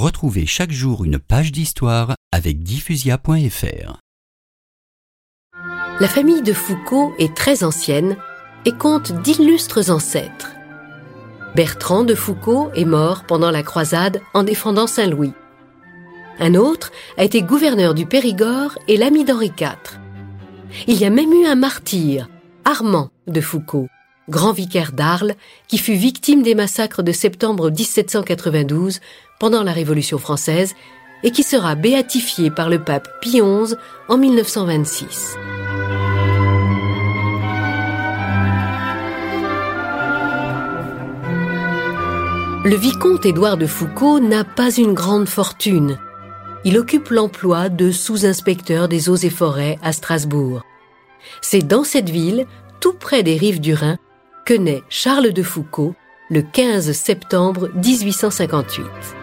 Retrouvez chaque jour une page d'histoire avec diffusia.fr. La famille de Foucault est très ancienne et compte d'illustres ancêtres. Bertrand de Foucault est mort pendant la croisade en défendant Saint-Louis. Un autre a été gouverneur du Périgord et l'ami d'Henri IV. Il y a même eu un martyr, Armand de Foucault, grand vicaire d'Arles, qui fut victime des massacres de septembre 1792 pendant la Révolution française et qui sera béatifié par le pape Pie XI en 1926. Le vicomte Édouard de Foucault n'a pas une grande fortune. Il occupe l'emploi de sous-inspecteur des eaux et forêts à Strasbourg. C'est dans cette ville, tout près des rives du Rhin, que naît Charles de Foucault le 15 septembre 1858.